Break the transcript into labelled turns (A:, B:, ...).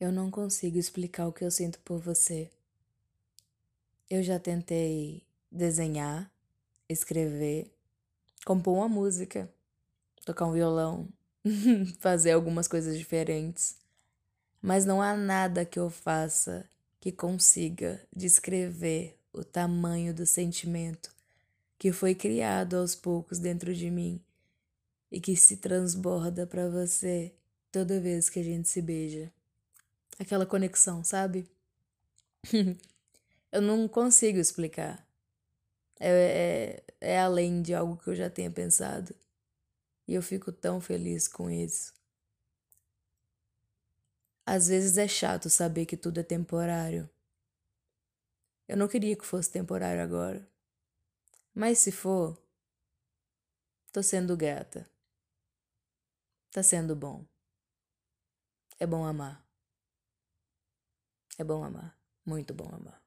A: Eu não consigo explicar o que eu sinto por você. Eu já tentei desenhar, escrever, compor uma música, tocar um violão, fazer algumas coisas diferentes. Mas não há nada que eu faça que consiga descrever o tamanho do sentimento que foi criado aos poucos dentro de mim e que se transborda para você toda vez que a gente se beija aquela conexão, sabe? eu não consigo explicar. É, é, é além de algo que eu já tenha pensado. E eu fico tão feliz com isso. Às vezes é chato saber que tudo é temporário. Eu não queria que fosse temporário agora. Mas se for, tô sendo gata. Tá sendo bom. É bom amar. É bom amar, muito bom amar.